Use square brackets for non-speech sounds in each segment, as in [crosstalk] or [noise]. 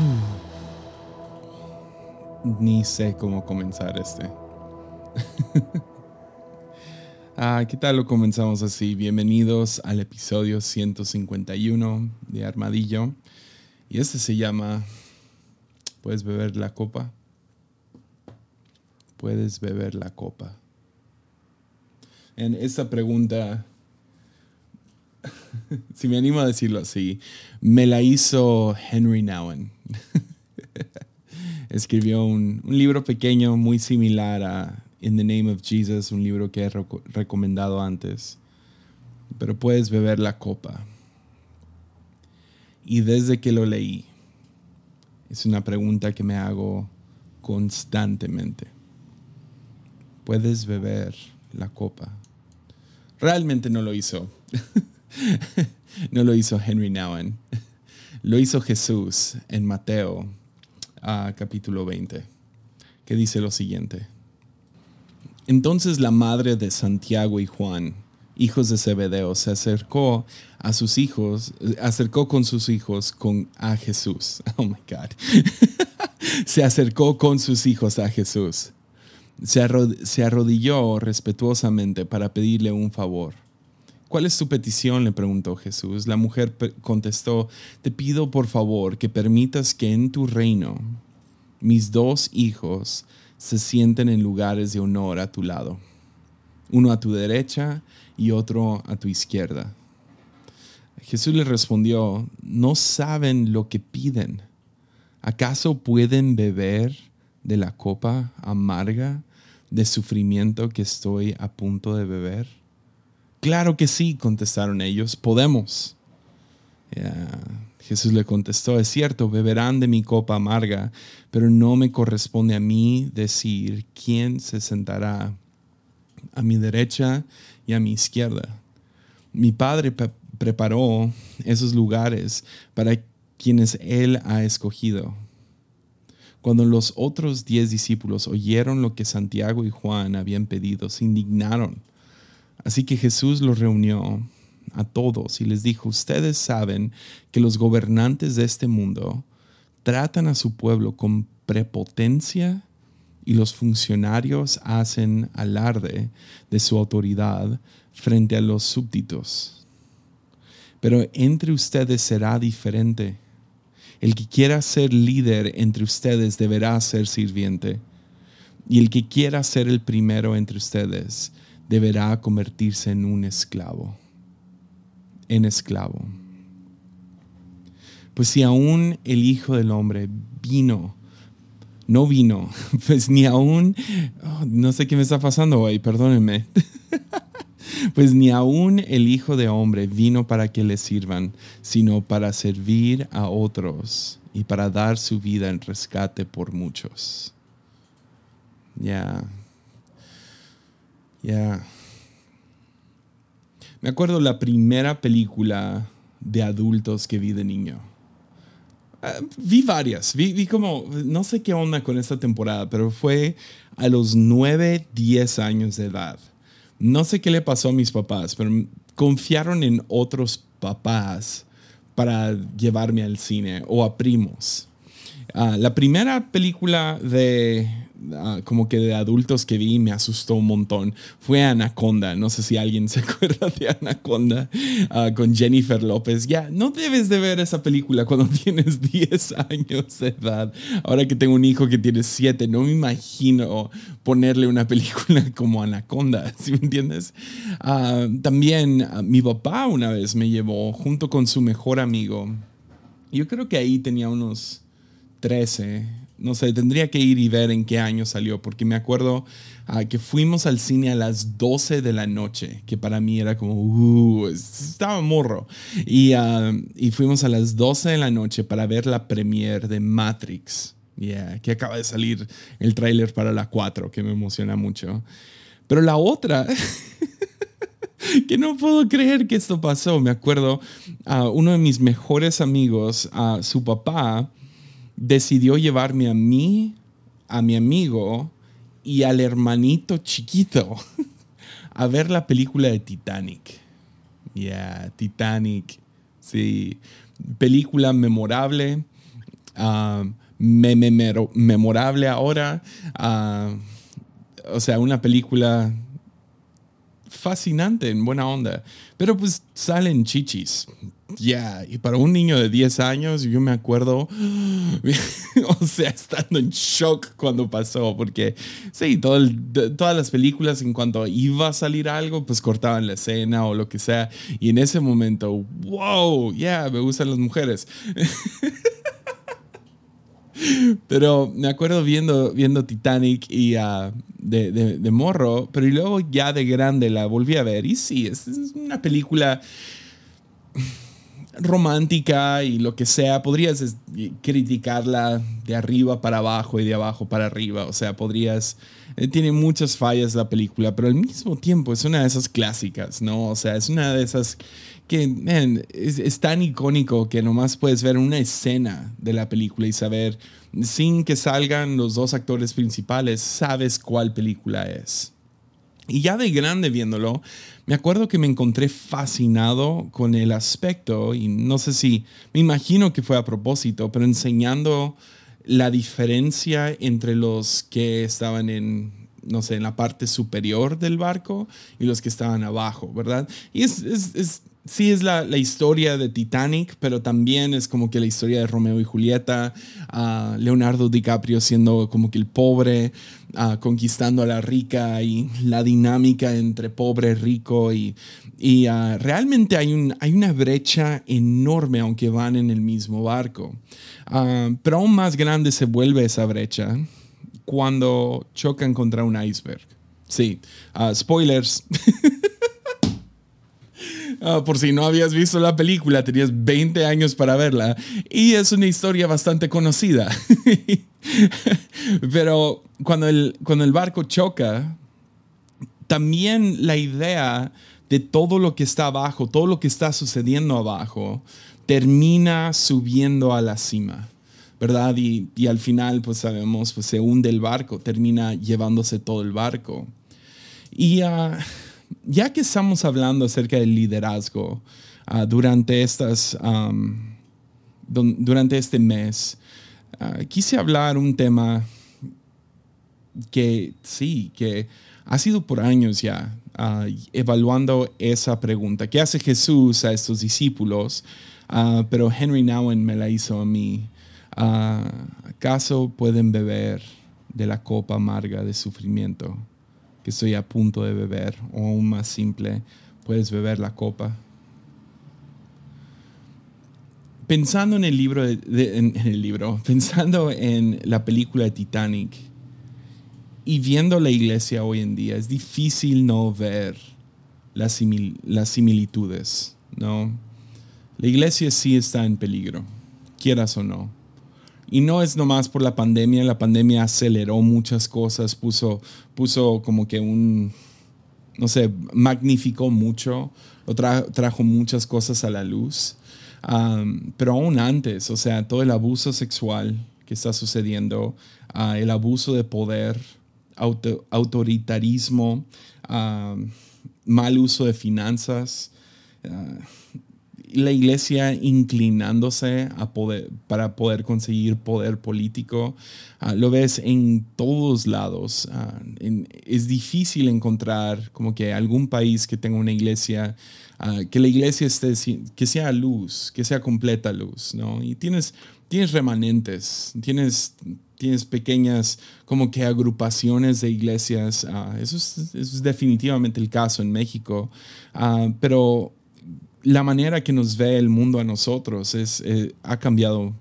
[sighs] Ni sé cómo comenzar este. [laughs] ah, ¿qué tal lo comenzamos así? Bienvenidos al episodio 151 de Armadillo. Y este se llama ¿Puedes beber la copa? ¿Puedes beber la copa? En esta pregunta, [laughs] si me animo a decirlo así, me la hizo Henry Nouwen. [laughs] escribió un, libro pequeño muy similar a In the Name of Jesus, un libro que he recomendado antes. Pero puedes beber la copa. Y desde que lo leí, es una pregunta que me hago constantemente. ¿Puedes beber la copa? Realmente no lo hizo. [laughs] no lo hizo Henry Nouwen. Lo hizo Jesús en Mateo capítulo 20, que dice lo siguiente. Entonces la madre de Santiago y Juan, hijos de Zebedeo, se acercó a sus hijos, acercó con sus hijos con, a Jesús. [laughs] Oh my God. [laughs] se acercó con sus hijos a Jesús. Se arrodilló respetuosamente para pedirle un favor. ¿Cuál es tu petición? le preguntó Jesús. La mujer contestó, te pido por favor que permitas que en tu reino mis dos hijos se sienten en lugares de honor a tu lado, uno a tu derecha y otro a tu izquierda. Jesús le respondió, no saben lo que piden. ¿Acaso pueden beber de la copa amarga de sufrimiento que estoy a punto de beber? Claro que sí, contestaron ellos, podemos. Jesús le contestó, es cierto, beberán de mi copa amarga, pero no me corresponde a mí decir quién se sentará a mi derecha y a mi izquierda. Mi Padre preparó esos lugares para quienes Él ha escogido. Cuando los otros diez discípulos oyeron lo que Santiago y Juan habían pedido, se indignaron Así que Jesús los reunió a todos y les dijo, ustedes saben que los gobernantes de este mundo tratan a su pueblo con prepotencia y los funcionarios hacen alarde de su autoridad frente a los súbditos. Pero entre ustedes será diferente. El que quiera ser líder entre ustedes deberá ser sirviente. Y el que quiera ser el primero entre ustedes deberá convertirse en un esclavo, en esclavo. Pues si aún el Hijo del Hombre vino, no vino, [laughs] pues ni aún, oh, no sé qué me está pasando hoy, perdónenme. [laughs] pues ni aún el Hijo de Hombre vino para que le sirvan, sino para servir a otros y para dar su vida en rescate por muchos. Ya. Ya. Me acuerdo la primera película de adultos que vi de niño. Ah, vi varias, vi, vi, como, no sé qué onda con esta temporada, pero fue a los 9, 10 años de edad. No sé qué le pasó a mis papás, pero confiaron en otros papás para llevarme al cine o a primos. Ah, la primera película de, Ah, como que de adultos que vi me asustó un montón fue Anaconda. No sé si alguien [laughs] se acuerda de Anaconda ah, con Jennifer López. Ya, no debes de ver esa película cuando [laughs] tienes 10 años de edad. Ahora que tengo un hijo que tiene 7, no me imagino ponerle una película [laughs] como Anaconda, ¿sí me entiendes? Ah, también mi papá una vez me llevó junto con su mejor amigo. Yo creo que ahí tenía unos 13 no sé, tendría que ir y ver en qué año salió, porque me acuerdo ah, que fuimos al cine a las 12 de la noche, que para mí era como, uh, estaba morro. Y, ah, y fuimos a las 12 de la noche para ver la premiere de Matrix, yeah, que acaba de salir el tráiler para la 4, que me emociona mucho. Pero la otra... [laughs] que no puedo creer que esto pasó. Me acuerdo, a uno de mis mejores amigos, a su papá, decidió llevarme a mí, a mi amigo y al hermanito chiquito [laughs] a ver la película de Titanic. Ya, Titanic. Sí, película memorable. ah, memorable ahora. Ah, o sea, una película fascinante, en buena onda. Pero pues salen chichis. Ya, y para un niño de 10 años, yo me acuerdo, [gasps] o sea, estando en shock cuando pasó, porque sí, todas las películas en cuanto iba a salir algo, pues cortaban la escena o lo que sea. Y en ese momento, wow, ya, me gustan las mujeres. [laughs] Pero me acuerdo viendo, viendo Titanic y uh, de, de, morro, pero y luego ya de grande la volví a ver. Y sí, es, una película romántica y lo que sea. Podrías criticarla de arriba para abajo y de abajo para arriba. O sea, podrías... Eh, tiene muchas fallas la película, pero al mismo tiempo es una de esas clásicas, ¿no? O sea, es una de esas que es, tan icónico que nomás puedes ver una escena de la película y saber, sin que salgan los dos actores principales, sabes cuál película es. Y ya de grande viéndolo, me acuerdo que me encontré fascinado con el aspecto, y no sé si, me imagino que fue a propósito, pero enseñando la diferencia entre los que estaban en, no sé, en la parte superior del barco y los que estaban abajo, ¿verdad? Y es, es sí es la, historia de Titanic, pero también es como que la historia de Romeo y Julieta, Leonardo DiCaprio siendo como que el pobre, conquistando a la rica y la dinámica entre pobre rico y, y realmente hay, un, hay una brecha enorme aunque van en el mismo barco. pero aún más grande se vuelve esa brecha cuando chocan contra un iceberg. Sí, spoilers. [laughs] Ah, por si no habías visto la película, tenías 20 años para verla. Y es una historia bastante conocida. [laughs] Pero cuando el, cuando el barco choca, también la idea de todo lo que está abajo, todo lo que está sucediendo abajo, termina subiendo a la cima. ¿verdad? Y, y, al final, pues sabemos, pues se hunde el barco, termina llevándose todo el barco. Y uh, ya que estamos hablando acerca del liderazgo ah, durante, estas, durante este mes, ah, quise hablar un tema que sí, que ha sido por años ya ah, evaluando esa pregunta. ¿Qué hace Jesús a estos discípulos? pero Henry Nowen me la hizo a mí. ¿Acaso pueden beber de la copa amarga de sufrimiento? Que estoy a punto de beber, o aún más simple, puedes beber la copa. Pensando en el libro, en, el libro, pensando en la película Titanic y viendo la iglesia hoy en día, es difícil no ver las, las similitudes, ¿no? La iglesia sí está en peligro, quieras o no. Y no es nomás por la pandemia, la pandemia aceleró muchas cosas, puso, puso como que un, no sé, magnificó mucho, o trajo muchas cosas a la luz. pero aún antes, o sea, todo el abuso sexual que está sucediendo, ah, el abuso de poder, autoritarismo, mal uso de finanzas, ah, la iglesia inclinándose a poder, para poder conseguir poder político. Ah, lo ves en todos lados. Ah, es difícil encontrar como que algún país que tenga una iglesia, ah, que la iglesia esté, que sea luz, que sea completa luz, ¿no? Y tienes, tienes remanentes, tienes, tienes pequeñas como que agrupaciones de iglesias. eso, es, eso, es, definitivamente el caso en México. pero la manera que nos ve el mundo a nosotros es, eh, ha cambiado.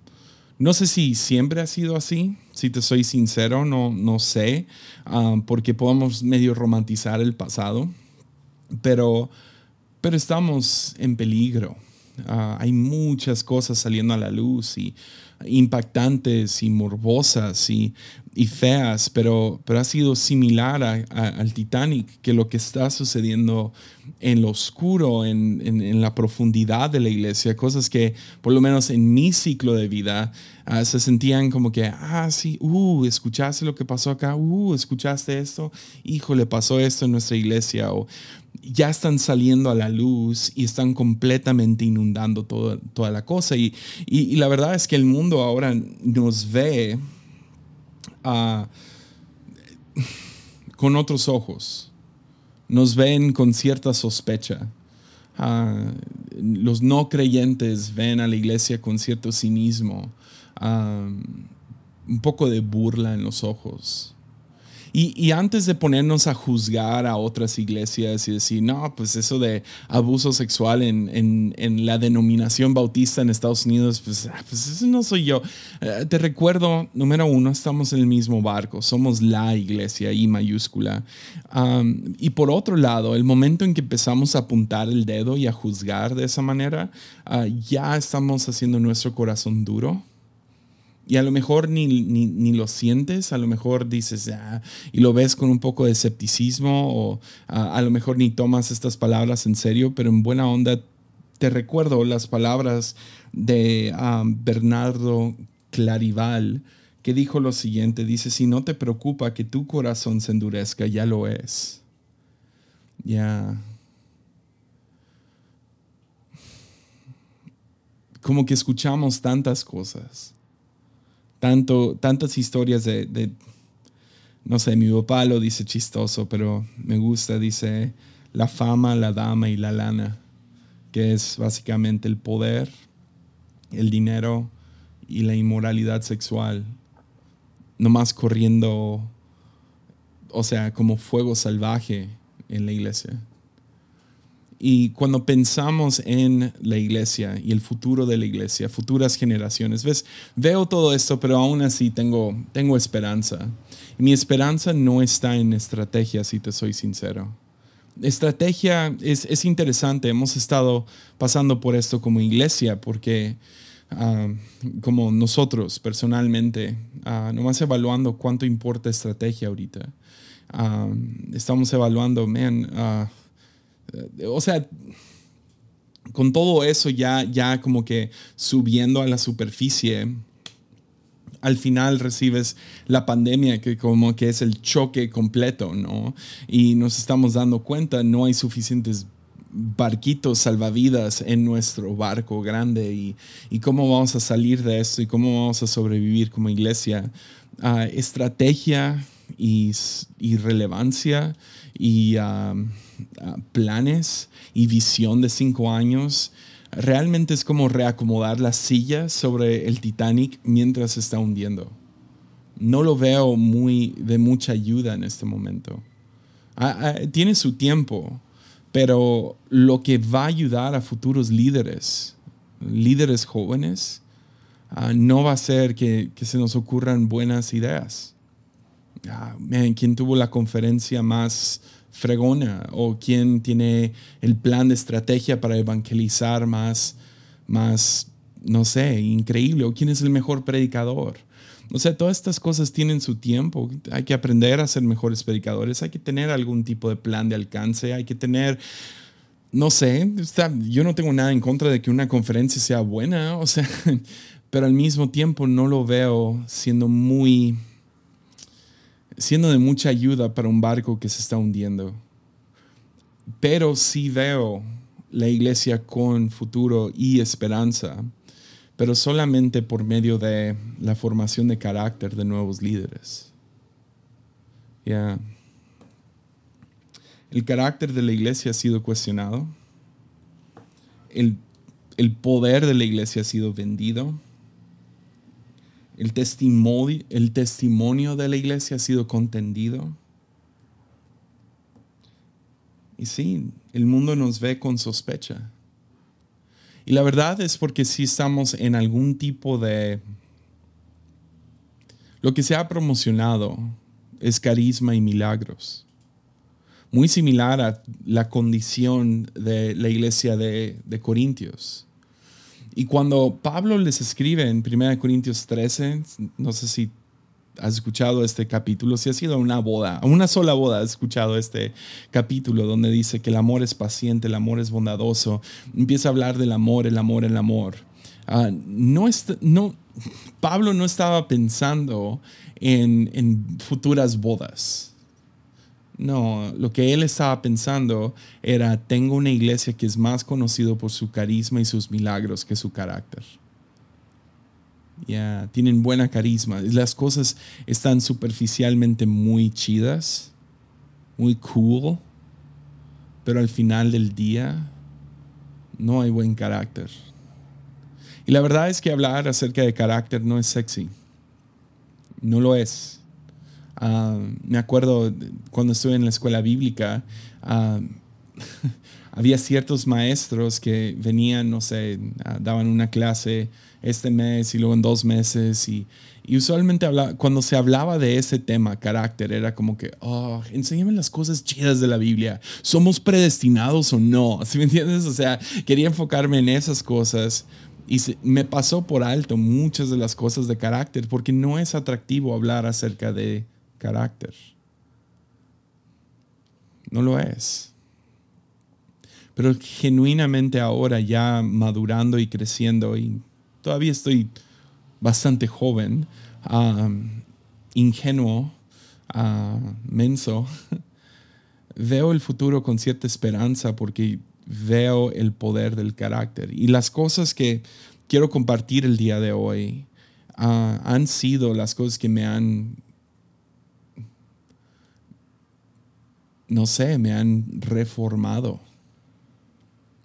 No sé si siempre ha sido así, si te soy sincero, no, no sé, ah, porque podemos medio romantizar el pasado, pero, pero estamos en peligro. Ah, hay muchas cosas saliendo a la luz y impactantes y morbosas y, y feas, pero, pero ha sido similar al Titanic, que lo que está sucediendo en lo oscuro, en, en, la profundidad de la iglesia, cosas que por lo menos en mi ciclo de vida ah, se sentían como que, ah, sí, uh, escuchaste lo que pasó acá, uh, escuchaste esto, hijo, le pasó esto en nuestra iglesia, o ya están saliendo a la luz y están completamente inundando toda la cosa. Y, y, y la verdad es que el mundo ahora nos ve con otros ojos, nos ven con cierta sospecha. Ah, los no creyentes ven a la iglesia con cierto cinismo, ah, un poco de burla en los ojos. Y, antes de ponernos a juzgar a otras iglesias y decir, no, pues eso de abuso sexual en, la denominación bautista en Estados Unidos, pues, ah, pues eso no soy yo. Eh, te recuerdo, número uno, estamos en el mismo barco, somos la iglesia, I mayúscula. y por otro lado, el momento en que empezamos a apuntar el dedo y a juzgar de esa manera, ah, ya estamos haciendo nuestro corazón duro y a lo mejor ni, ni, lo sientes, a lo mejor dices, ah", y lo ves con un poco de escepticismo, o a lo mejor ni tomas estas palabras en serio, pero en buena onda te recuerdo las palabras de ah, Bernardo Clarival, que dijo lo siguiente, dice, si no te preocupa que tu corazón se endurezca, ya lo es. Ya. Como que escuchamos tantas cosas tanto, tantas historias de, no sé, mi papá lo dice chistoso, pero me gusta, dice la fama, la dama y la lana, que es básicamente el poder, el dinero y la inmoralidad sexual, nomás corriendo, o sea, como fuego salvaje en la iglesia. Y cuando pensamos en la iglesia y el futuro de la iglesia, futuras generaciones, ves, veo todo esto, pero aún así tengo, tengo esperanza. mi esperanza no está en estrategia, si te soy sincero. Estrategia es, es interesante, hemos estado pasando por esto como iglesia, porque ah, como nosotros personalmente, uh, nomás evaluando cuánto importa estrategia ahorita. Ah, estamos evaluando, man, o sea, con todo eso ya, ya como que subiendo a la superficie, al final recibes la pandemia que como que es el choque completo, ¿no? Y nos estamos dando cuenta, no hay suficientes barquitos salvavidas en nuestro barco grande y, y cómo vamos a salir de esto y cómo vamos a sobrevivir como iglesia. Ah, estrategia y, y relevancia y planes y visión de cinco años, realmente es como reacomodar las sillas sobre el Titanic mientras se está hundiendo. No lo veo muy de mucha ayuda en este momento. tiene su tiempo, pero lo que va a ayudar a futuros líderes, líderes jóvenes, ah, no va a ser que, que, se nos ocurran buenas ideas. Ah, ¿Quién tuvo la conferencia más fregona o quién tiene el plan de estrategia para evangelizar más, más, no sé, increíble o quién es el mejor predicador. O sea, todas estas cosas tienen su tiempo. Hay que aprender a ser mejores predicadores, hay que tener algún tipo de plan de alcance, hay que tener, no sé, yo no tengo nada en contra de que una conferencia sea buena, o sea, [laughs] pero al mismo tiempo no lo veo siendo muy siendo de mucha ayuda para un barco que se está hundiendo. Pero sí veo la iglesia con futuro y esperanza, pero solamente por medio de la formación de carácter de nuevos líderes. El carácter de la iglesia ha sido cuestionado. El, el poder de la iglesia ha sido vendido el testimonio, el testimonio de la iglesia ha sido contendido. Y sí, el mundo nos ve con sospecha. Y la verdad es porque si estamos en algún tipo de... Lo que se ha promocionado es carisma y milagros. Muy similar a la condición de la iglesia de, de Corintios. Y cuando Pablo les escribe en 1 Corintios 13, no sé si has escuchado este capítulo, si ha sido una boda, una sola boda has escuchado este capítulo donde dice que el amor es paciente, el amor es bondadoso, empieza a hablar del amor, el amor, el amor. Ah, no, no, Pablo no estaba pensando en, en futuras bodas. No, lo que él estaba pensando era, tengo una iglesia que es más conocido por su carisma y sus milagros que su carácter. ya tienen buena carisma. Las cosas están superficialmente muy chidas, muy cool, pero al final del día no hay buen carácter. Y la verdad es que hablar acerca de carácter no es sexy. No lo es. Ah, me acuerdo cuando estuve en la escuela bíblica, ah, [laughs] había ciertos maestros que venían, no sé, ah, daban una clase este mes y luego en dos meses y, usualmente cuando se hablaba de ese tema, carácter, era como que, oh, enséñame las cosas chidas de la Biblia. ¿Somos predestinados o no? [laughs] ¿Sí me entiendes? O sea, quería enfocarme en esas cosas y me pasó por alto muchas de las cosas de carácter porque no es atractivo hablar acerca de carácter. No lo es. Pero genuinamente ahora ya madurando y creciendo y todavía estoy bastante joven, ingenuo, menso, [laughs] veo el futuro con cierta esperanza porque veo el poder del carácter. Y las cosas que quiero compartir el día de hoy ah, han sido las cosas que me han, no sé, me han reformado,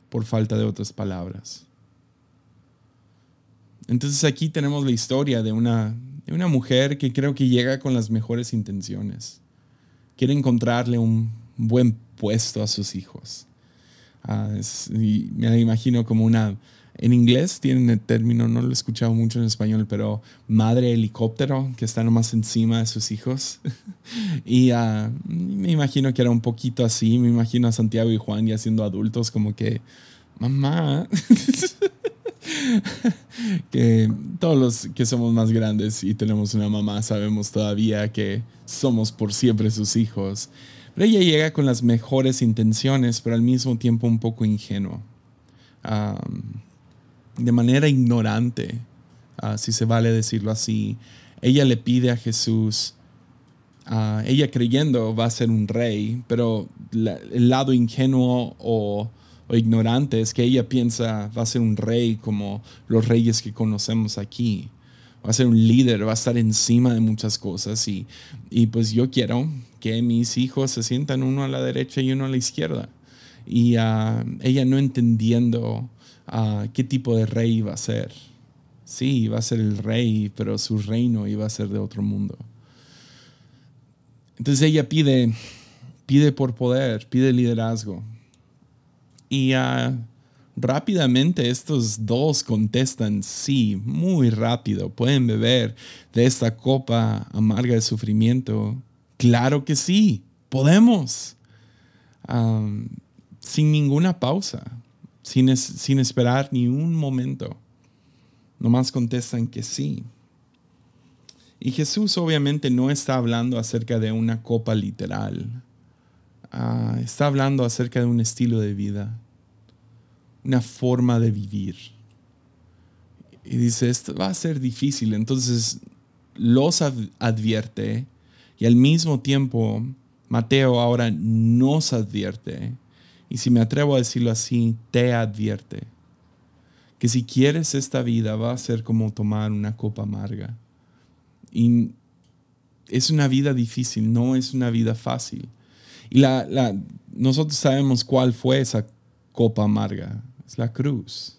por falta de otras palabras. Entonces aquí tenemos la historia de una, de una mujer que creo que llega con las mejores intenciones. Quiere encontrarle un buen puesto a sus hijos Ah, me imagino como una, en inglés tienen el término, no lo he escuchado mucho en español, pero madre helicóptero que está nomás encima de sus hijos. [laughs] y uh, me imagino que era un poquito así, me imagino a Santiago y Juan ya siendo adultos como que, mamá, [laughs] que todos los que somos más grandes y tenemos una mamá sabemos todavía que somos por siempre sus hijos. Pero ella llega con las mejores intenciones, pero al mismo tiempo un poco ingenuo. De manera ignorante, ah, si se vale decirlo así. Ella le pide a Jesús, uh, ella creyendo va a ser un rey, pero el lado ingenuo o, o ignorante es que ella piensa va a ser un rey como los reyes que conocemos aquí va a ser un líder, va a estar encima de muchas cosas y, y pues yo quiero que mis hijos se sientan uno a la derecha y uno a la izquierda. Y ah, ella no entendiendo uh, qué tipo de rey iba a ser. Sí, iba a ser el rey, pero su reino iba a ser de otro mundo. Entonces ella pide, pide por poder, pide liderazgo. Y uh, Rápidamente estos dos contestan sí, muy rápido. ¿Pueden beber de esta copa amarga de sufrimiento? Claro que sí, podemos. sin ninguna pausa, sin, sin esperar ni un momento. Nomás contestan que sí. Y Jesús obviamente no está hablando acerca de una copa literal. Ah, está hablando acerca de un estilo de vida una forma de vivir. Y dice, esto va a ser difícil. Entonces los advierte y al mismo tiempo Mateo ahora nos advierte. Y si me atrevo a decirlo así, te advierte. Que si quieres esta vida va a ser como tomar una copa amarga. Y es una vida difícil, no es una vida fácil. Y la, nosotros sabemos cuál fue esa copa amarga es la cruz.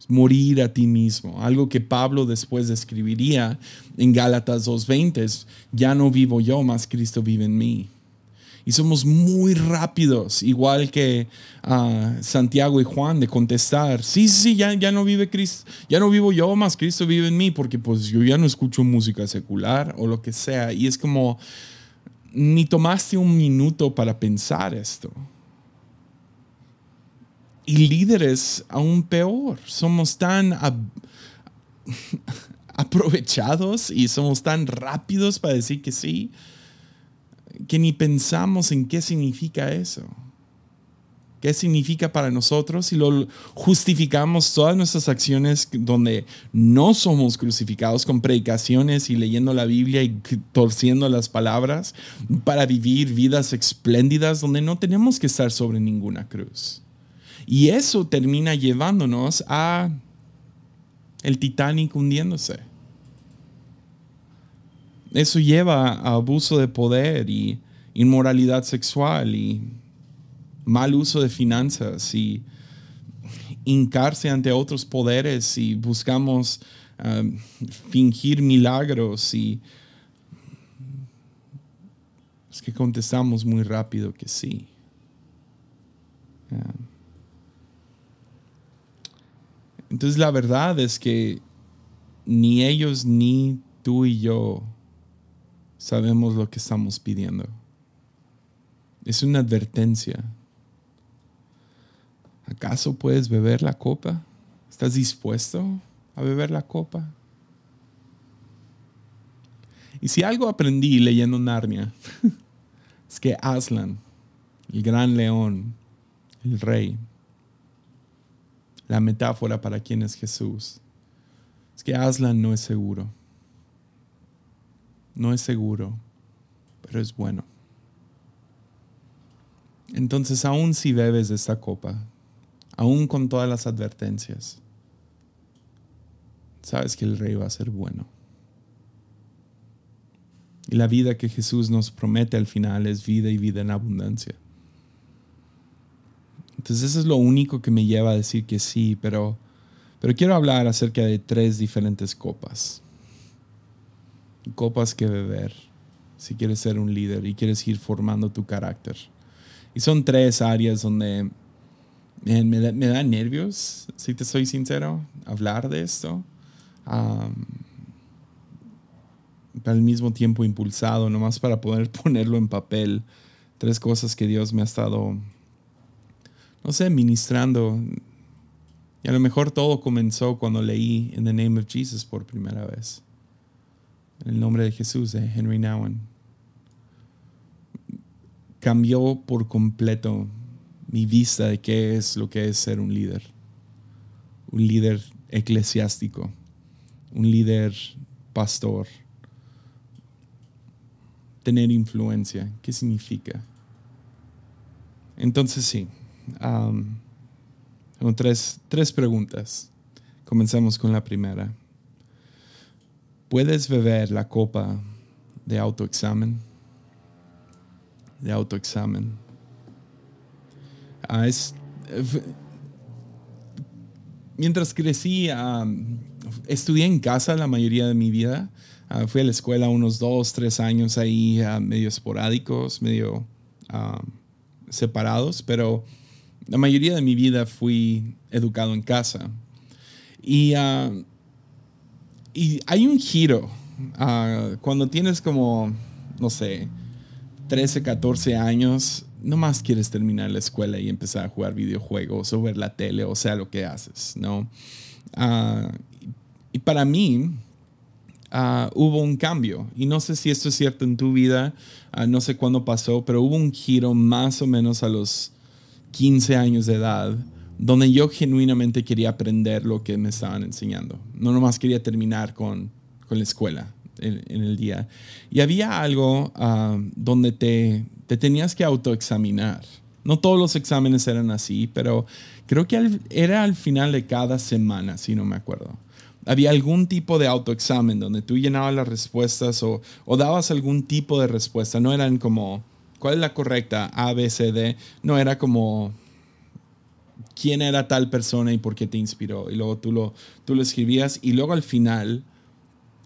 Es morir a ti mismo. Algo que Pablo después describiría en Gálatas 2.20 ya no vivo yo, más Cristo vive en mí. Y somos muy rápidos, igual que uh, Santiago y Juan, de contestar, sí, sí, ya, ya no vive Cristo, ya no vivo yo, más Cristo vive en mí, porque pues yo ya no escucho música secular o lo que sea. Y es como, ni tomaste un minuto para pensar esto y líderes aún peor. Somos tan [laughs] aprovechados y somos tan rápidos para decir que sí, que ni pensamos en qué significa eso. ¿Qué significa para nosotros? Y lo justificamos todas nuestras acciones donde no somos crucificados con predicaciones y leyendo la Biblia y torciendo las palabras para vivir vidas espléndidas donde no tenemos que estar sobre ninguna cruz. Y eso termina llevándonos a el Titanic hundiéndose. Eso lleva a abuso de poder y inmoralidad sexual y mal uso de finanzas y hincarse ante otros poderes y buscamos um, fingir milagros y es que contestamos muy rápido que sí. Entonces la verdad es que ni ellos ni tú y yo sabemos lo que estamos pidiendo. Es una advertencia. ¿Acaso puedes beber la copa? ¿Estás dispuesto a beber la copa? Y si algo aprendí leyendo Narnia, [laughs] es que Aslan, el gran león, el rey, la metáfora para quién es Jesús, es que Aslan no es seguro. No es seguro, pero es bueno. Entonces, aún si bebes de esta copa, aún con todas las advertencias, sabes que el rey va a ser bueno. Y la vida que Jesús nos promete al final es vida y vida en abundancia. Entonces eso es lo único que me lleva a decir que sí, pero, pero quiero hablar acerca de tres diferentes copas. Copas que beber si quieres ser un líder y quieres ir formando tu carácter. Y son tres áreas donde me, da, nervios, si te soy sincero, hablar de esto. al mismo tiempo impulsado, nomás para poder [laughs] ponerlo en papel. Tres cosas que Dios me ha estado, no sé, ministrando. Y a lo mejor todo comenzó cuando leí In the Name of Jesus por primera vez. En el nombre de Jesús, de Henry Nouwen cambió por completo mi vista de qué es lo que es ser un líder. Un líder eclesiástico, un líder pastor. Tener influencia, ¿qué significa? Entonces sí, tengo tres, tres preguntas. Comenzamos con la primera. ¿Puedes beber la copa de autoexamen? de autoexamen. Ah, es, mientras crecí, estudié en casa la mayoría de mi vida. Ah, fui a la escuela unos dos, tres años ahí, ah, medio esporádicos, medio separados, pero la mayoría de mi vida fui educado en casa. Y, y hay un giro cuando tienes como, no sé, 13, 14 años, no más quieres terminar la escuela y empezar a jugar videojuegos o ver la tele o sea lo que haces, ¿no? Ah, y para mí ah, hubo un cambio y no sé si esto es cierto en tu vida, ah, no sé cuándo pasó, pero hubo un giro más o menos a los 15 años de edad donde yo genuinamente quería aprender lo que me estaban enseñando. No nomás quería terminar con, con la escuela en, el día. Y había algo ah, donde te, te tenías que autoexaminar. No todos los exámenes eran así, pero creo que era al final de cada semana, si no me acuerdo. Había algún tipo de autoexamen donde tú llenabas las respuestas o, o dabas algún tipo de respuesta. No eran como, ¿cuál es la correcta? A, B, C, D. No era como, quién era tal persona y por qué te inspiró. Y luego tú lo, tú lo escribías y luego al final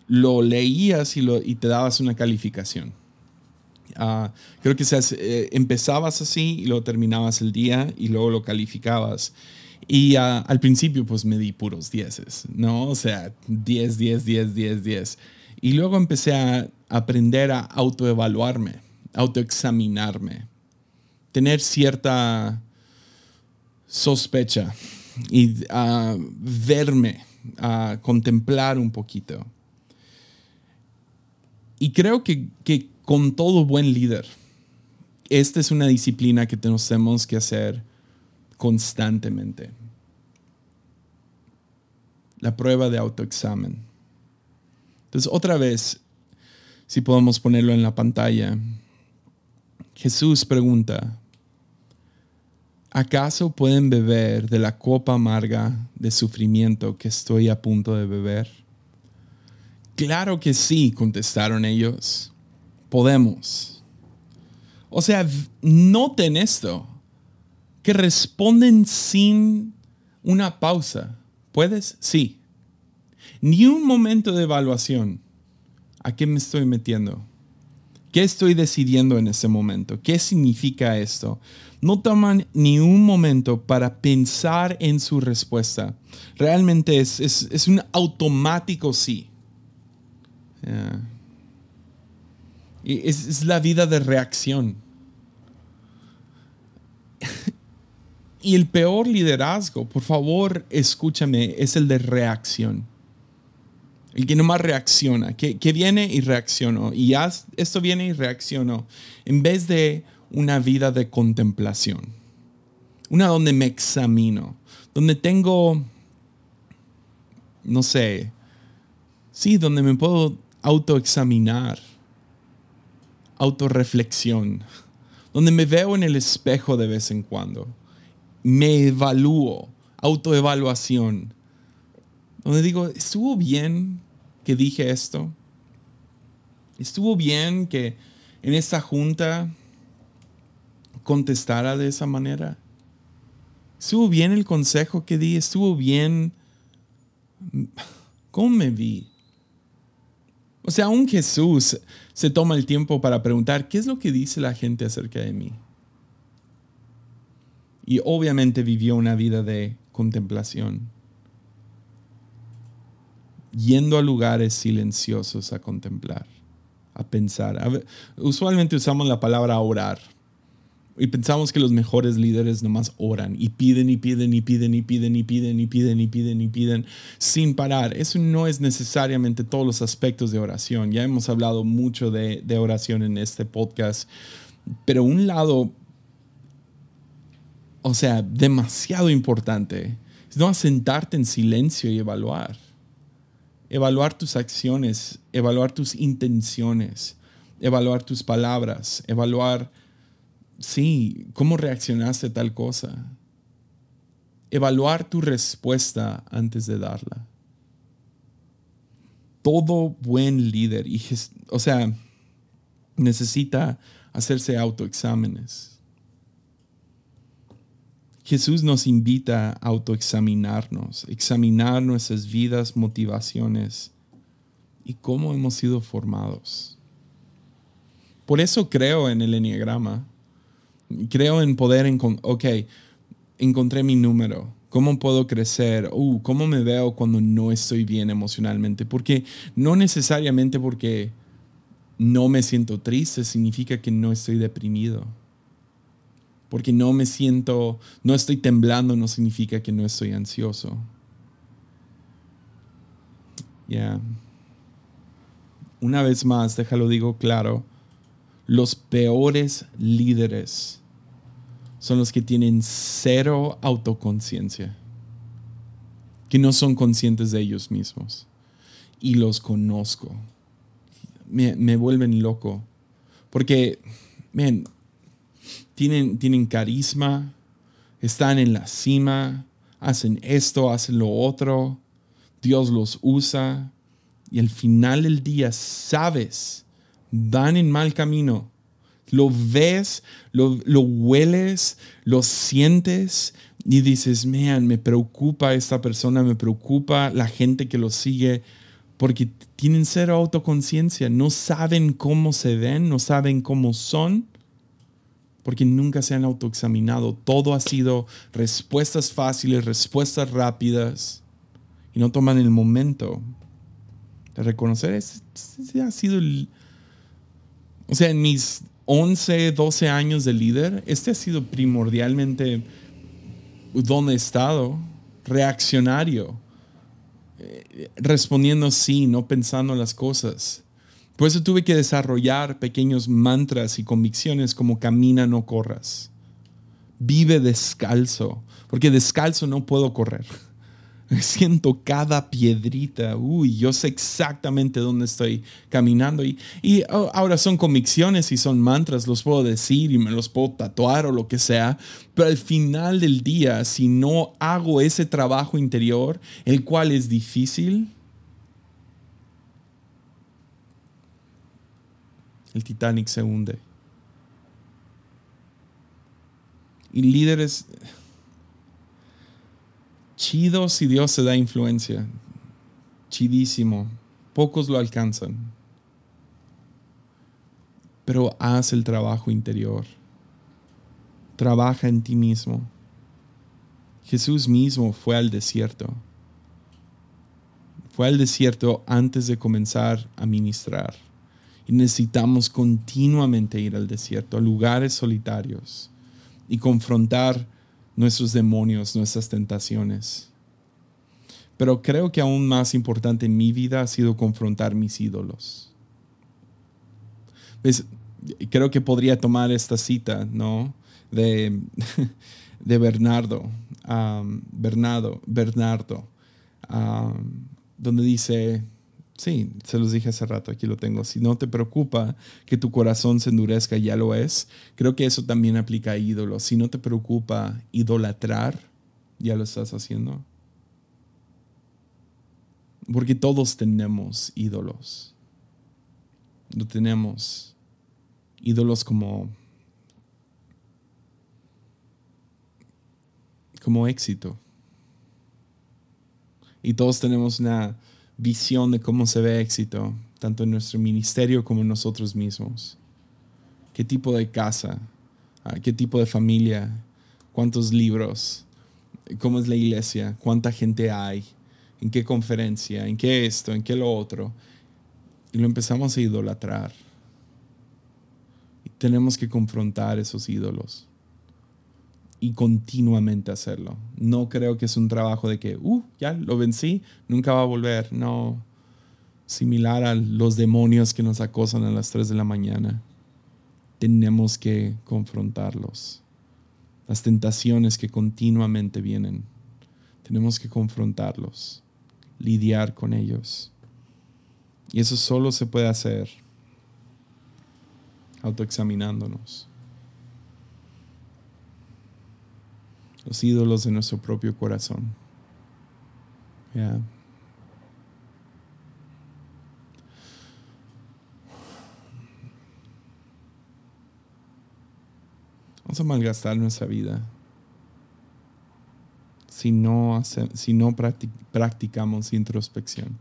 lo leías y, lo, y te dabas una calificación. Ah, creo que eh, empezabas así y luego terminabas el día y luego lo calificabas. Y ah, al principio pues me di puros dieces, ¿no? O sea, 10, 10, 10, 10, 10. Y luego empecé a aprender a autoevaluarme, autoexaminarme, tener cierta sospecha y uh, verme, a contemplar un poquito. Y creo que, con todo buen líder, esta es una disciplina que tenemos que hacer constantemente. La prueba de autoexamen. Entonces, otra vez, si podemos ponerlo en la pantalla, Jesús pregunta, ¿Acaso pueden beber de la copa amarga de sufrimiento que estoy a punto de beber? Claro que sí, contestaron ellos. Podemos. O sea, noten esto, que responden sin una pausa. ¿Puedes? Sí. Ni un momento de evaluación. ¿A qué me estoy metiendo? ¿Qué estoy decidiendo en ese momento? ¿Qué significa esto? No toman ni un momento para pensar en su respuesta. Realmente es, es, un automático sí. Y es, es la vida de reacción. [laughs] y el peor liderazgo, por favor, escúchame, es el de reacción el que nomás reacciona, que, viene y reaccionó, y esto viene y reaccionó, en vez de una vida de contemplación, una donde me examino, donde tengo, no sé, sí, donde me puedo autoexaminar, autorreflexión, donde me veo en el espejo de vez en cuando, me evalúo, autoevaluación donde digo, estuvo bien que dije esto. Estuvo bien que en esta junta contestara de esa manera. Estuvo bien el consejo que di, estuvo bien. ¿Cómo me vi? O sea, aún Jesús se toma el tiempo para preguntar, ¿qué es lo que dice la gente acerca de mí? Y obviamente vivió una vida de contemplación yendo a lugares silenciosos a contemplar, a pensar. usualmente usamos la palabra orar y pensamos que los mejores líderes nomás oran y piden y piden y piden y piden y piden y piden y piden y piden sin parar. Eso no es necesariamente todos los aspectos de oración. Ya hemos hablado mucho de, de oración en este podcast, pero un lado, o sea, demasiado importante, es no sentarte en silencio y evaluar evaluar tus acciones, evaluar tus intenciones, evaluar tus palabras, evaluar, sí, cómo reaccionaste a tal cosa. Evaluar tu respuesta antes de darla. Todo buen líder, o sea, necesita hacerse autoexámenes. Jesús nos invita a autoexaminarnos, examinar nuestras vidas, motivaciones y cómo hemos sido formados. Por eso creo en el enneagrama. Creo en poder, ok, encontré mi número. ¿Cómo puedo crecer? Uh, ¿Cómo me veo cuando no estoy bien emocionalmente? Porque no necesariamente porque no me siento triste significa que no estoy deprimido porque no me siento, no estoy temblando, no significa que no estoy ansioso. Ya. Una vez más, déjalo digo claro, los peores líderes son los que tienen cero autoconciencia, que no son conscientes de ellos mismos. Y los conozco. Me, vuelven loco. Porque, man, tienen, carisma, están en la cima, hacen esto, hacen lo otro, Dios los usa y al final del día sabes, van en mal camino. Lo ves, lo, lo hueles, lo sientes y dices, man, me preocupa esta persona, me preocupa la gente que lo sigue, porque tienen cero autoconciencia, no saben cómo se ven, no saben cómo son porque nunca se han autoexaminado. Todo ha sido respuestas fáciles, respuestas rápidas, y no toman el momento de reconocer. Ese, ha sido el... O sea, en mis 11, 12 años de líder, este ha sido primordialmente donde he estado, reaccionario, eh, respondiendo sí, no pensando las cosas. Por eso tuve que desarrollar pequeños mantras y convicciones como camina, no corras. Vive descalzo, porque descalzo no puedo correr. [laughs] Siento cada piedrita. Uy, yo sé exactamente dónde estoy caminando. Y, y oh, ahora son convicciones y son mantras, los puedo decir y me los puedo tatuar o lo que sea. Pero al final del día, si no hago ese trabajo interior, el cual es difícil, el Titanic se hunde. Y líderes chido si Dios se da influencia. Chidísimo. Pocos lo alcanzan. Pero haz el trabajo interior. Trabaja en ti mismo. Jesús mismo fue al desierto. Fue al desierto antes de comenzar a ministrar. Y necesitamos continuamente ir al desierto, a lugares solitarios y confrontar nuestros demonios, nuestras tentaciones. Pero creo que aún más importante en mi vida ha sido confrontar mis ídolos. Creo que podría tomar esta cita, ¿no? De, [laughs] de Bernardo, Bernardo, Bernardo, donde dice, Sí, se los dije hace rato, aquí lo tengo. Si no te preocupa que tu corazón se endurezca, ya lo es. Creo que eso también aplica a ídolos. Si no te preocupa idolatrar, ya lo estás haciendo. Porque todos tenemos ídolos. Lo tenemos. Ídolos como como éxito. Y todos tenemos una visión de cómo se ve éxito, tanto en nuestro ministerio como en nosotros mismos. ¿Qué tipo de casa? Ah, ¿Qué tipo de familia? ¿Cuántos libros? ¿Cómo es la iglesia? ¿Cuánta gente hay? ¿En qué conferencia? ¿En qué esto? ¿En qué lo otro? Y lo empezamos a idolatrar. Y tenemos que confrontar esos ídolos y continuamente hacerlo. No creo que es un trabajo de que, uh, ya lo vencí, nunca va a volver. No, similar a los demonios que nos acosan a las 3 de la mañana. Tenemos que confrontarlos. Las tentaciones que continuamente vienen. Tenemos que confrontarlos, lidiar con ellos. Y eso solo se puede hacer autoexaminándonos. Los ídolos de nuestro propio corazón. Vamos a malgastar nuestra vida si no, si no practicamos introspección.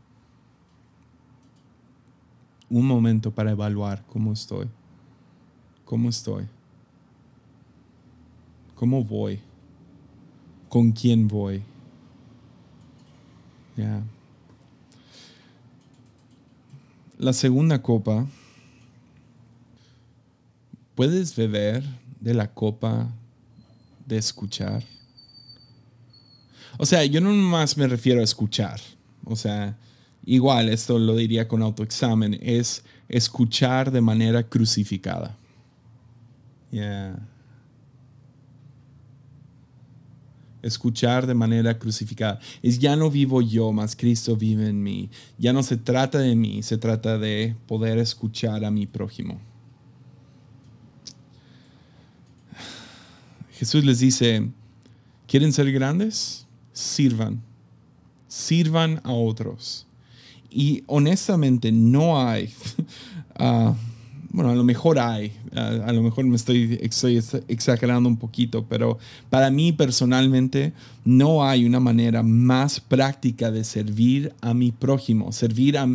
Un momento para evaluar cómo estoy. ¿Cómo estoy? ¿Cómo voy? Con quién voy. La segunda copa, ¿puedes beber de la copa de escuchar? O sea, yo no más me refiero a escuchar. O sea, igual, esto lo diría con autoexamen, es escuchar de manera crucificada. Yeah. Escuchar de manera crucificada. Es ya no vivo yo, más Cristo vive en mí. Ya no se trata de mí, se trata de poder escuchar a mi prójimo. Jesús les dice, ¿quieren ser grandes? Sirvan. Sirvan a otros. Y honestamente no hay... [laughs] Ah, bueno, a lo mejor hay, a, lo mejor me estoy, exagerando un poquito, pero para mí personalmente no hay una manera más práctica de servir a mi prójimo, servir a,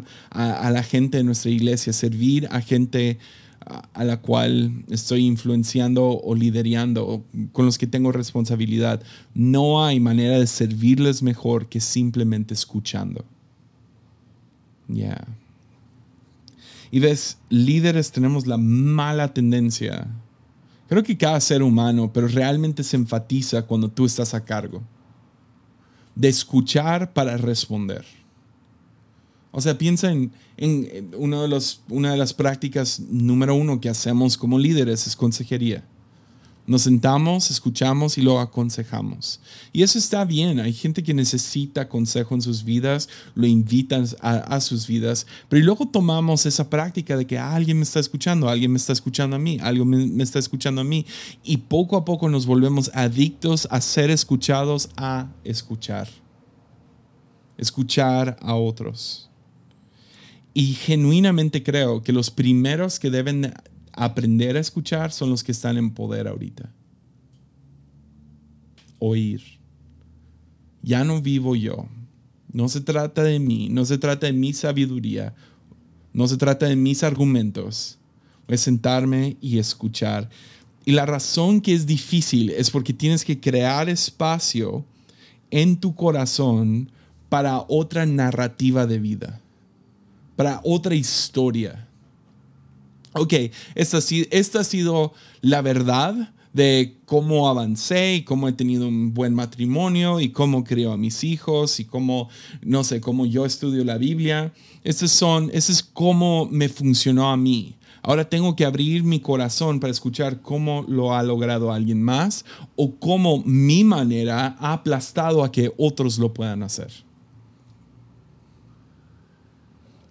la gente de nuestra iglesia, servir a gente a, la cual estoy influenciando o liderando, con los que tengo responsabilidad. No hay manera de servirles mejor que simplemente escuchando. Ya. Y ves, líderes tenemos la mala tendencia. Creo que cada ser humano, pero realmente se enfatiza cuando tú estás a cargo. De escuchar para responder. O sea, piensa en, uno de los, una de las prácticas número uno que hacemos como líderes es consejería. Nos sentamos, escuchamos y lo aconsejamos. Y eso está bien. Hay gente que necesita consejo en sus vidas, lo invitan a, sus vidas, pero luego tomamos esa práctica de que alguien me está escuchando, alguien me está escuchando a mí, alguien me está escuchando a mí. Y poco a poco nos volvemos adictos a ser escuchados, a escuchar. Escuchar a otros. Y genuinamente creo que los primeros que deben aprender a escuchar son los que están en poder ahorita. Oír. Ya no vivo yo. No se trata de mí, no se trata de mi sabiduría, no se trata de mis argumentos. Es sentarme y escuchar. Y la razón que es difícil es porque tienes que crear espacio en tu corazón para otra narrativa de vida, para otra historia ok, esta, ha sido la verdad de cómo avancé y cómo he tenido un buen matrimonio y cómo creo a mis hijos y cómo, no sé, cómo yo estudio la Biblia. Ese son, ese es cómo me funcionó a mí. Ahora tengo que abrir mi corazón para escuchar cómo lo ha logrado alguien más o cómo mi manera ha aplastado a que otros lo puedan hacer.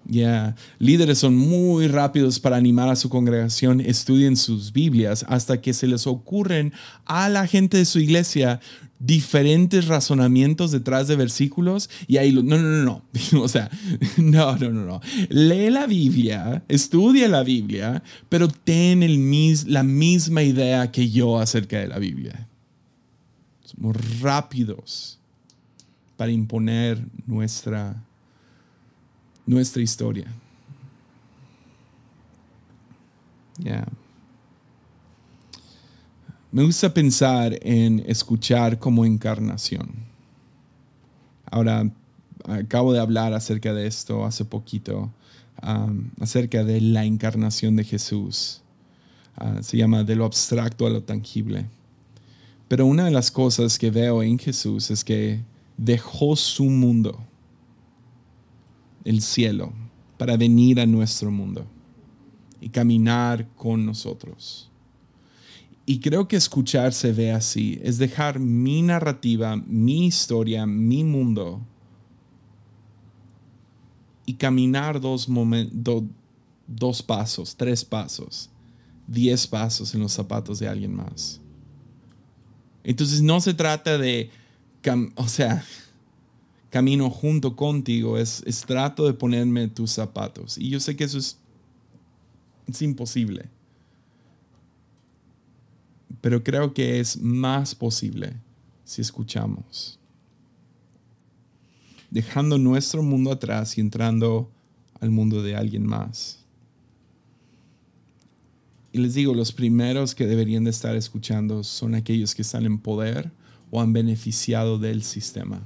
Ya, líderes son muy rápidos para animar a su congregación, estudien sus Biblias hasta que se les ocurren a la gente de su iglesia diferentes razonamientos detrás de versículos y ahí no, no, no, no, [laughs] o sea, [laughs] no, no, no, no. Lee la Biblia, estudia la Biblia, pero ten el mis, la misma idea que yo acerca de la Biblia. Somos rápidos para imponer nuestra nuestra historia. Me gusta pensar en escuchar como encarnación. Ahora, acabo de hablar acerca de esto hace poquito, acerca de la encarnación de Jesús. Uh, se llama de lo abstracto a lo tangible. Pero una de las cosas que veo en Jesús es que dejó su mundo el cielo para venir a nuestro mundo y caminar con nosotros. Y creo que escuchar se ve así, es dejar mi narrativa, mi historia, mi mundo y caminar dos, dos pasos, tres pasos, diez pasos en los zapatos de alguien más. Entonces no se trata de, o sea, [laughs] camino junto contigo, es, trato de ponerme tus zapatos. Y yo sé que eso es, es imposible. Pero creo que es más posible si escuchamos. Dejando nuestro mundo atrás y entrando al mundo de alguien más. Y les digo, los primeros que deberían de estar escuchando son aquellos que están en poder o han beneficiado del sistema.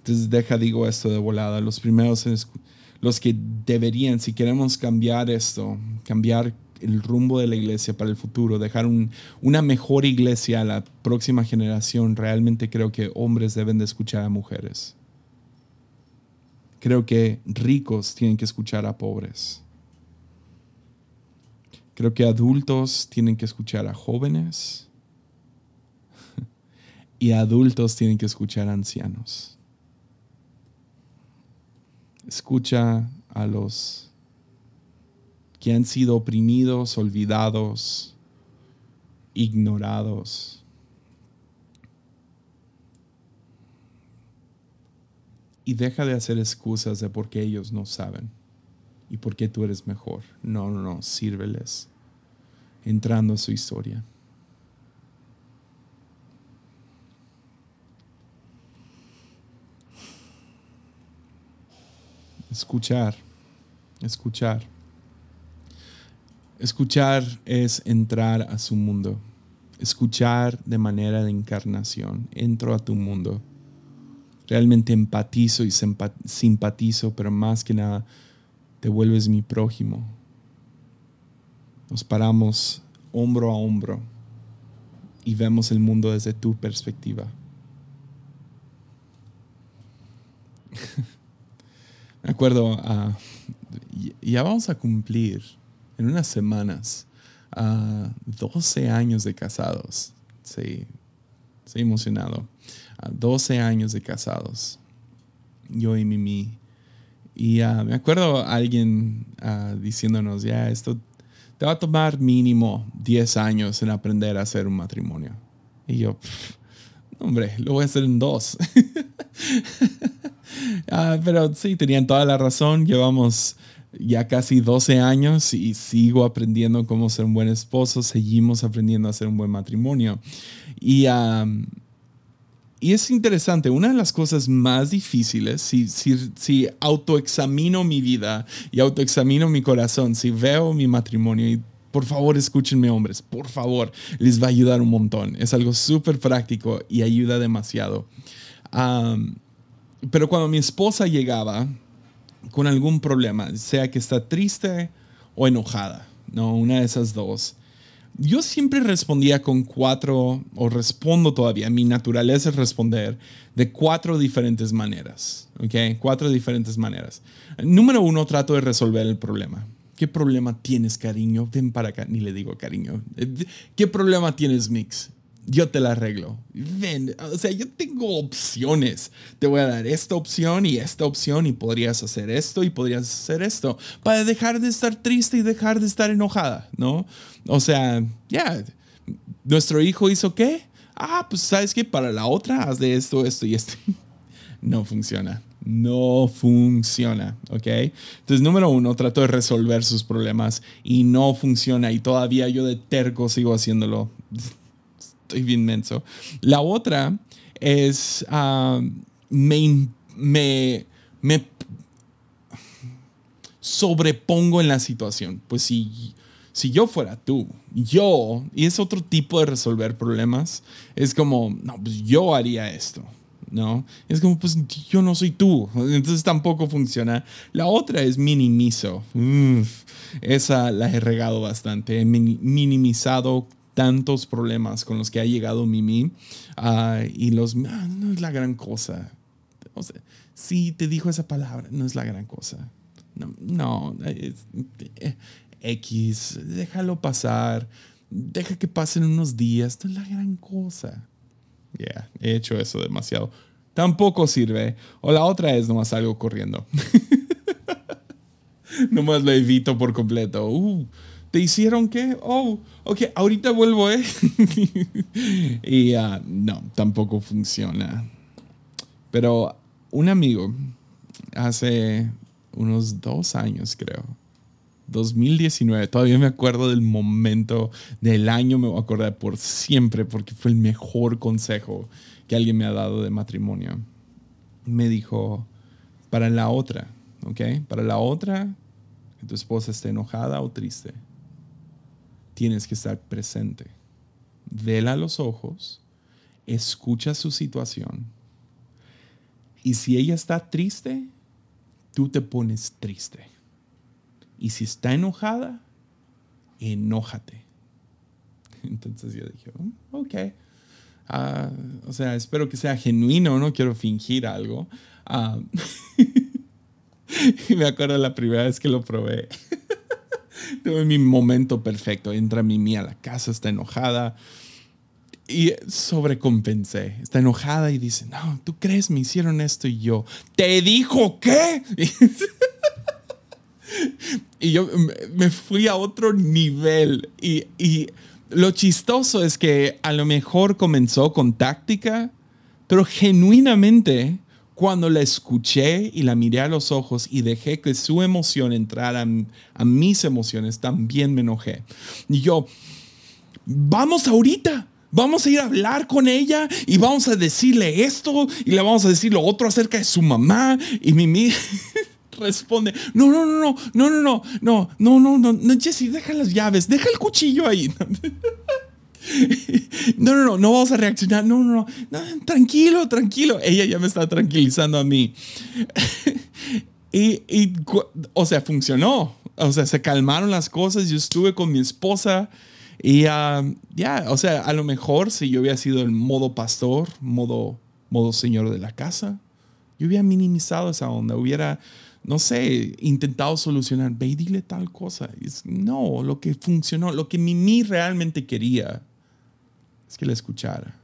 Entonces deja, digo esto de volada, los primeros, los que deberían, si queremos cambiar esto, cambiar el rumbo de la iglesia para el futuro, dejar una mejor iglesia a la próxima generación, realmente creo que hombres deben de escuchar a mujeres. Creo que ricos tienen que escuchar a pobres. Creo que adultos tienen que escuchar a jóvenes [laughs] y adultos tienen que escuchar a ancianos. Escucha a los que han sido oprimidos, olvidados, ignorados. Y deja de hacer excusas de por qué ellos no saben y por qué tú eres mejor. No, no, no, sírveles entrando a su historia. Escuchar, escuchar. Escuchar es entrar a su mundo. Escuchar de manera de encarnación. Entro a tu mundo. Realmente empatizo y simpatizo, pero más que nada te vuelves mi prójimo. Nos paramos hombro a hombro y vemos el mundo desde tu perspectiva. [laughs] Me acuerdo, uh, ya vamos a cumplir en unas semanas 12 años de casados. Sí, estoy emocionado. 12 años de casados. Yo y Mimi. Y ah, me acuerdo alguien ah, diciéndonos, ya, esto te va a tomar mínimo 10 años en aprender a hacer un matrimonio. Y yo, hombre, lo voy a hacer en dos. [laughs] [laughs] Ah, pero sí, tenían toda la razón. Llevamos ya casi 12 años y sigo aprendiendo cómo ser un buen esposo. Seguimos aprendiendo a ser un buen matrimonio. Y y es interesante, una de las cosas más difíciles, si, si, si autoexamino mi vida y autoexamino mi corazón, si veo mi matrimonio y por favor, escúchenme hombres, por favor, les va a ayudar un montón. Es algo súper práctico y ayuda demasiado. Pero cuando mi esposa llegaba con algún problema, sea que está triste o enojada, ¿no? Una de esas dos, yo siempre respondía con cuatro, o respondo todavía, mi naturaleza es responder de cuatro diferentes maneras, ¿ok? Cuatro diferentes maneras. Número uno, trato de resolver el problema. ¿Qué problema tienes, cariño? Ven para acá, ni le digo cariño. ¿Qué problema tienes, Mix? Yo te la arreglo. Ven, o sea, yo tengo opciones. Te voy a dar esta opción y esta opción y podrías hacer esto y podrías hacer esto para dejar de estar triste y dejar de estar enojada, ¿no? O sea, ya, nuestro hijo hizo qué? Ah, pues sabes que para la otra haz de esto, esto y esto. [laughs] no funciona. No funciona, ¿ok? Entonces, número uno, trato de resolver sus problemas y no funciona y todavía yo de terco sigo haciéndolo estoy bien menso. La otra es, ah, me, me, me sobrepongo en la situación. Pues si, si yo fuera tú, yo, y es otro tipo de resolver problemas, es como, no, pues yo haría esto. ¿no? Es como, pues yo no soy tú, entonces tampoco funciona. La otra es minimizo. esa la he regado bastante. He minimizado tantos problemas con los que ha llegado Mimi uh, y los, ah, no es la gran cosa. O sí, te dijo esa palabra, no es la gran cosa. No, no X, déjalo pasar, deja que pasen unos días, no es la gran cosa. Ya, he hecho eso demasiado. Tampoco sirve. O la otra es nomás algo corriendo. [laughs] nomás lo evito por completo. Uh, ¿Te hicieron qué? Oh, ok, ahorita vuelvo, ¿eh? [laughs] y uh, no, tampoco funciona. Pero un amigo, hace unos dos años creo, 2019, todavía me acuerdo del momento, del año, me voy a acordar por siempre, porque fue el mejor consejo que alguien me ha dado de matrimonio. Me dijo, para la otra, ¿ok? Para la otra, que tu esposa esté enojada o triste tienes que estar presente. Vela los ojos, escucha su situación. Y si ella está triste, tú te pones triste. Y si está enojada, enójate. [laughs] Entonces yo dije, oh, ok. Ah, o sea, espero que sea genuino, no quiero fingir algo. Ah, [laughs] y me acuerdo la primera vez que lo probé. [laughs] [laughs] Tuve mi momento perfecto. Entra Mimi a la casa, está enojada. Y sobrecompensé. Está enojada y dice, no, ¿tú crees me hicieron esto? Y yo, ¿te dijo qué? [laughs] y yo me fui a otro nivel. Y, y lo chistoso es que a lo mejor comenzó con táctica, pero genuinamente cuando la escuché y la miré a los ojos y dejé que su emoción entrara a, mis emociones, también me enojé. Y yo, vamos ahorita, vamos a ir a hablar con ella y vamos a decirle esto y le vamos a decir lo otro acerca de su mamá. Y Mimi [laughs] responde, no, no, no, no, no, no, no, no, no, no, no, Jesse, deja las llaves, deja el cuchillo ahí. [laughs] [laughs] no, no, no, no vamos a reaccionar. No, no, no, tranquilo, tranquilo. Ella ya me está tranquilizando a mí. [laughs] y, o sea, funcionó. O sea, se calmaron las cosas. Yo estuve con mi esposa y ya, o sea, a lo mejor si yo hubiera sido el modo pastor, modo, modo señor de la casa, yo hubiera minimizado esa onda, hubiera no sé, intentado solucionar, ve y dile tal cosa. no, lo que funcionó, lo que Mimi realmente quería es que la escuchara.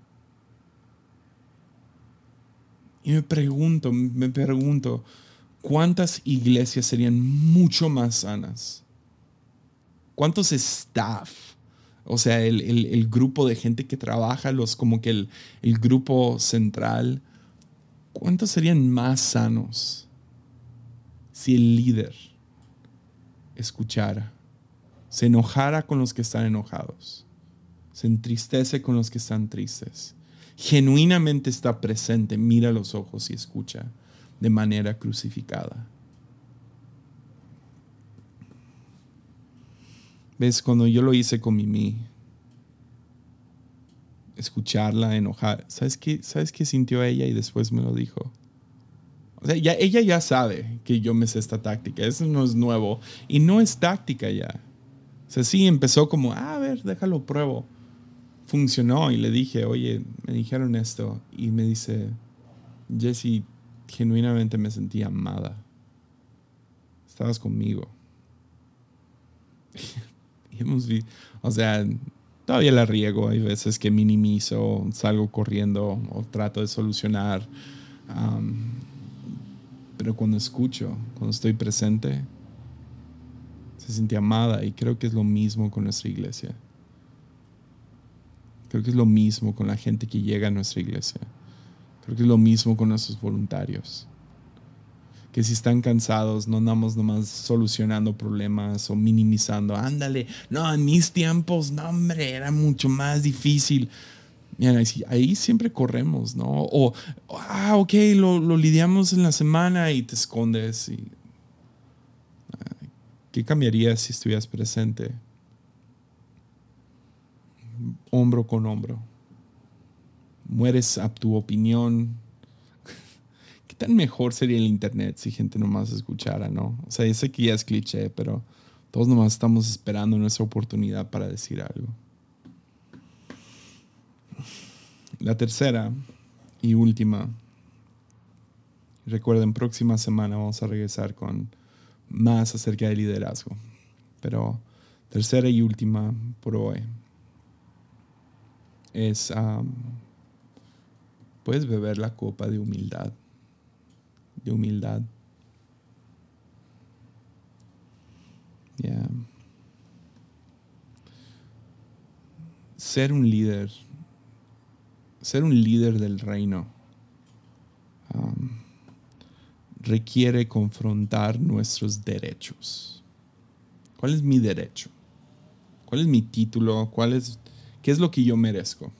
Y me pregunto, me pregunto, ¿cuántas iglesias serían mucho más sanas? ¿Cuántos staff? O sea, el, grupo de gente que trabaja, los, como que el, el grupo central, ¿cuántos serían más sanos si el líder escuchara, se enojara con los que están enojados, se entristece con los que están tristes? genuinamente está presente, mira los ojos y escucha de manera crucificada. ¿Ves? Cuando yo lo hice con Mimi, escucharla, enojar, ¿sabes qué, ¿sabes qué sintió ella? Y después me lo dijo. O sea, ya, ella ya sabe que yo me sé esta táctica, eso no es nuevo y no es táctica ya. O sea, sí, empezó como, ah, a ver, déjalo pruebo funcionó y le dije, oye, me dijeron esto y me dice, Jesse, genuinamente me sentí amada. Estabas conmigo. [laughs] hemos o sea, todavía la riego, hay veces que minimizo, salgo corriendo o trato de solucionar. pero cuando escucho, cuando estoy presente, se siente amada y creo que es lo mismo con nuestra iglesia. Creo que es lo mismo con la gente que llega a nuestra iglesia. Creo que es lo mismo con nuestros voluntarios. Que si están cansados, no andamos nomás solucionando problemas o minimizando. Ándale, no, en mis tiempos, no, hombre, era mucho más difícil. Mira, ahí siempre corremos, ¿no? O, ah, ok, lo, lo lidiamos en la semana y te escondes. Y, ¿Qué cambiaría si estuvieras presente? Hombro con hombro. Mueres a tu opinión. [laughs] ¿Qué tan mejor sería el Internet si gente nomás escuchara, no? O sea, yo sé que ya es cliché, pero todos nomás estamos esperando nuestra oportunidad para decir algo. La tercera y última. Recuerden, próxima semana vamos a regresar con más acerca del liderazgo. Pero tercera y última por hoy es, puedes beber la copa de humildad, de humildad. Ser un líder, ser un líder del reino requiere confrontar nuestros derechos. ¿Cuál es mi derecho? ¿Cuál es mi título? ¿Cuál es ¿Qué es lo que yo merezco?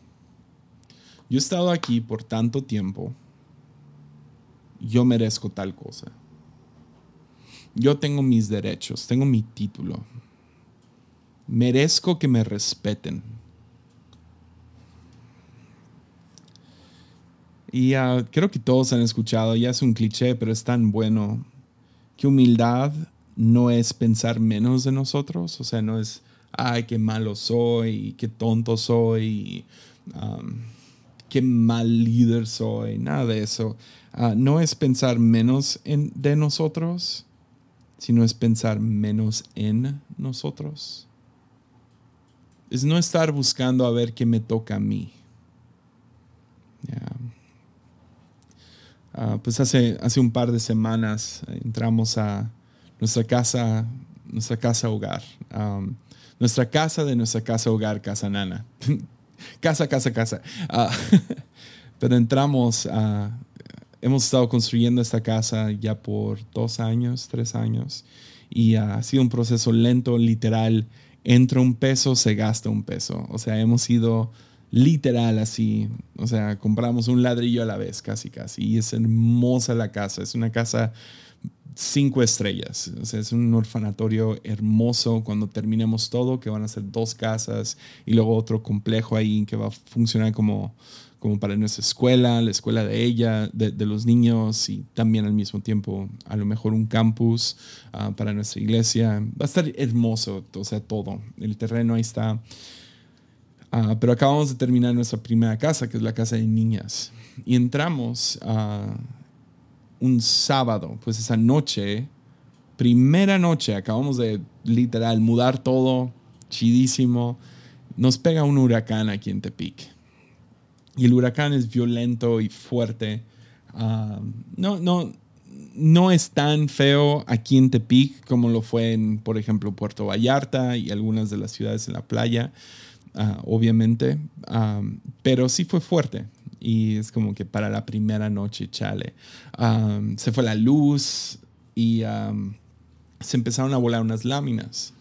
Yo he estado aquí por tanto tiempo. Yo merezco tal cosa. Yo tengo mis derechos, tengo mi título. Merezco que me respeten. Y uh, creo que todos han escuchado, ya es un cliché, pero es tan bueno, que humildad no es pensar menos de nosotros, o sea, no es ay, qué malo soy, qué tonto soy, qué mal líder soy, nada de eso. Ah, no es pensar menos en, de nosotros, sino es pensar menos en nosotros. Es no estar buscando a ver qué me toca a mí. Ah, pues hace, hace un par de semanas entramos a nuestra casa, nuestra casa hogar. Nuestra casa de nuestra casa hogar, casa nana. [laughs] casa, casa, casa. Ah, [laughs] pero entramos. Hemos estado construyendo esta casa ya por dos años, tres años, y ha sido un proceso lento, literal. Entra un peso, se gasta un peso. O sea, hemos ido literal así. O sea, compramos un ladrillo a la vez, casi, casi. Y es hermosa la casa. Es una casa cinco estrellas. O sea, es un orfanatorio hermoso cuando terminemos todo, que van a ser dos casas y luego otro complejo ahí que va a funcionar como, como para nuestra escuela, la escuela de ella, de, los niños y también al mismo tiempo a lo mejor un campus ah, para nuestra iglesia. Va a estar hermoso, o sea, todo. El terreno ahí está. Ah, pero acabamos de terminar nuestra primera casa, que es la casa de niñas. Y entramos a un sábado, pues esa noche, primera noche, acabamos de literal mudar todo, chidísimo, nos pega un huracán aquí en Tepic. Y el huracán es violento y fuerte. Ah, no, no, no es tan feo aquí en Tepic como lo fue en, por ejemplo, Puerto Vallarta y algunas de las ciudades en la playa, ah, obviamente, ah, pero sí fue fuerte. Y es como que para la primera noche, chale. Se fue la luz y se empezaron a volar unas láminas.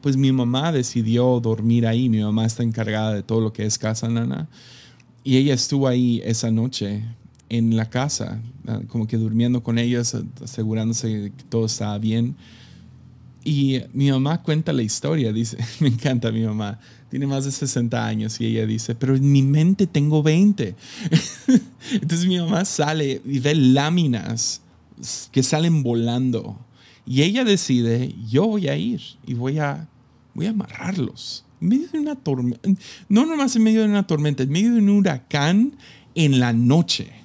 Pues mi mamá decidió dormir ahí. Mi mamá está encargada de todo lo que es casa nana. Y ella estuvo ahí esa noche en la casa, ah, como que durmiendo con ellos, asegurándose que todo estaba bien. Y mi mamá cuenta la historia, dice, [laughs] me encanta mi mamá, tiene más de 60 años y ella dice, pero en mi mente tengo 20. [laughs] Entonces mi mamá sale y ve láminas que salen volando y ella decide, yo voy a ir y voy a, voy a amarrarlos. En medio de una tormenta, no nomás en medio de una tormenta, en medio de un huracán en la noche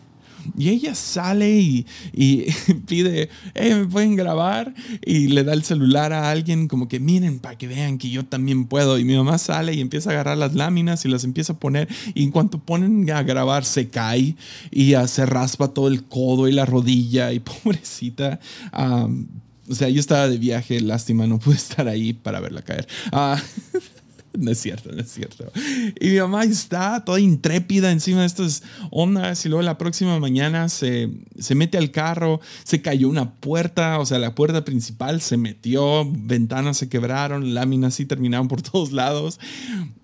y ella sale y, [laughs] pide, ¿me pueden grabar? Y le da el celular a alguien como que miren para que vean que yo también puedo. Y mi mamá sale y empieza a agarrar las láminas y las empieza a poner. Y en cuanto ponen a grabar, se cae y se raspa todo el codo y la rodilla. Y [laughs] pobrecita. o sea, yo estaba de viaje, lástima, no pude estar ahí para verla caer. Uh, [laughs] [laughs] no es cierto, no es cierto. Y mi mamá está toda intrépida encima de estas ondas y luego la próxima mañana se, se mete al carro, se cayó una puerta, o sea, la puerta principal se metió, ventanas se quebraron, láminas sí terminaron por [laughs] todos lados.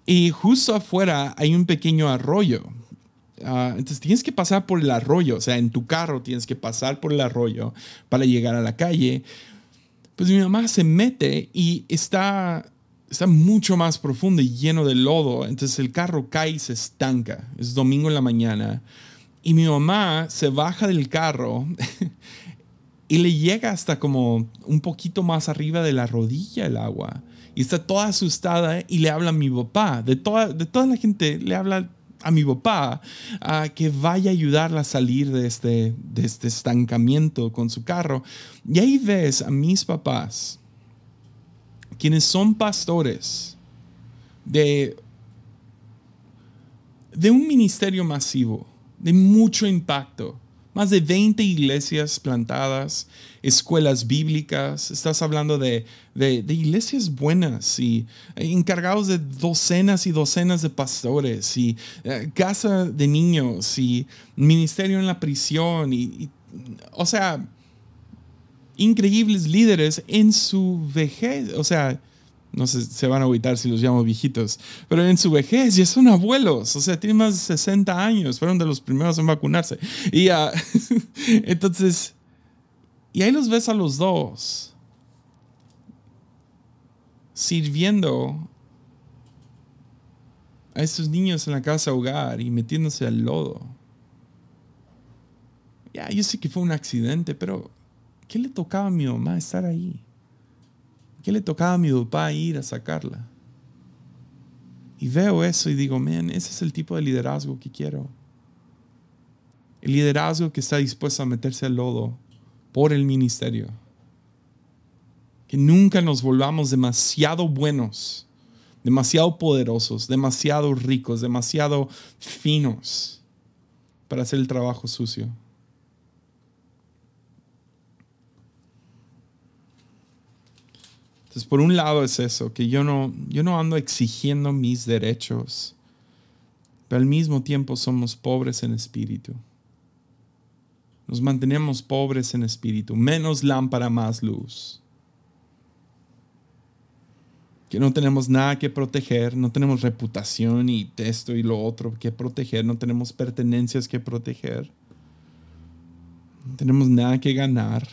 Y justo afuera hay un pequeño arroyo. Ah, entonces tienes que pasar por el arroyo, o sea, en tu carro tienes que pasar por el arroyo para llegar a la calle. Pues mi mamá se mete y está está mucho más profundo y lleno de lodo. Entonces el carro cae y se estanca. Es domingo en la mañana. Y mi mamá se baja del carro [laughs] y le llega hasta como un poquito más arriba de la rodilla el agua. Y está toda asustada y le habla a mi papá. De toda, de toda la gente le habla a mi papá a que vaya a ayudarla a salir de este, de este estancamiento con su carro. Y ahí ves a mis papás quienes son pastores de, de un ministerio masivo, de mucho impacto, más de 20 iglesias plantadas, escuelas bíblicas, estás hablando de, de, iglesias buenas y encargados de docenas y docenas de pastores y eh, casa de niños y ministerio en la prisión y o sea, increíbles líderes en su vejez. O sea, no sé, se van a agüitar si los llamo viejitos, pero en su vejez ya son abuelos, o sea, tienen más de 60 años, fueron de los primeros en vacunarse. Y uh, [laughs] entonces, y ahí los ves a los dos sirviendo a estos niños en la casa hogar y metiéndose al lodo. Ya, yo sé que fue un accidente, pero ¿Qué le tocaba a mi mamá estar ahí? ¿Qué le tocaba a mi papá ir a sacarla? Y veo eso y digo, man, ese es el tipo de liderazgo que quiero. El liderazgo que está dispuesto a meterse al lodo por el ministerio. Que nunca nos volvamos demasiado buenos, demasiado poderosos, demasiado ricos, demasiado finos para hacer el trabajo sucio. Entonces, por un lado es eso, que yo no, yo no ando exigiendo mis derechos, pero al mismo tiempo somos pobres en espíritu. Nos mantenemos pobres en espíritu, menos lámpara, más luz. Que no tenemos nada que proteger, no tenemos reputación y esto y lo otro que proteger, no tenemos pertenencias que proteger, no tenemos nada que ganar.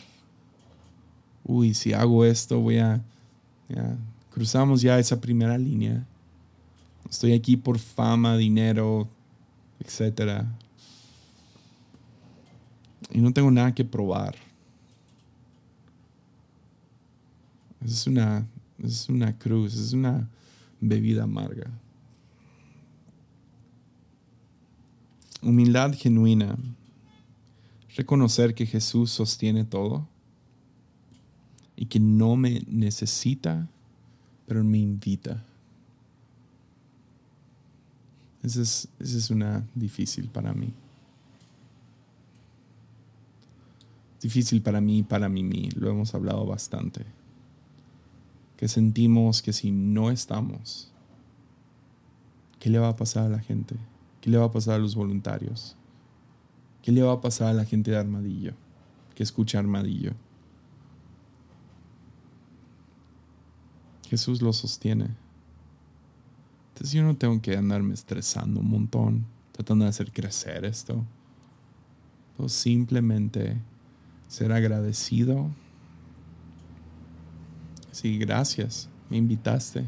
Uy, si hago esto voy a cruzamos ya esa primera línea. Estoy aquí por fama, dinero, etc. Y no tengo nada que probar. Es una, es una cruz, es una bebida amarga. Humildad genuina reconocer que Jesús sostiene todo y que no me necesita, pero me invita. Esa es, esa es una difícil para mí. Difícil para mí y para mí, lo hemos hablado bastante. Que sentimos que si no estamos, ¿qué le va a pasar a la gente? ¿Qué le va a pasar a los voluntarios? ¿Qué le va a pasar a la gente de Armadillo que escucha Armadillo? Jesús lo sostiene. Entonces yo no tengo que andarme estresando un montón, tratando de hacer crecer esto. O simplemente ser agradecido. Sí, gracias, me invitaste.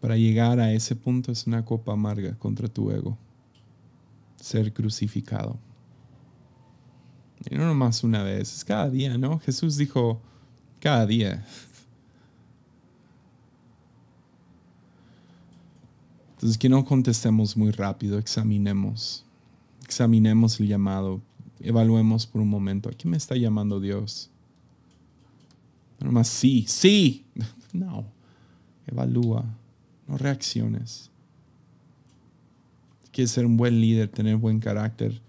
Para llegar a ese punto es una copa amarga contra tu ego. Ser crucificado. Y no nomás una vez, es cada día, ¿no? Jesús dijo, cada día. Entonces, que no contestemos muy rápido, examinemos. Examinemos el llamado, evaluemos por un momento, ¿a qué me está llamando Dios? No nomás sí, sí. [laughs] No, evalúa no reacciones. Quieres ser un buen líder, tener buen carácter,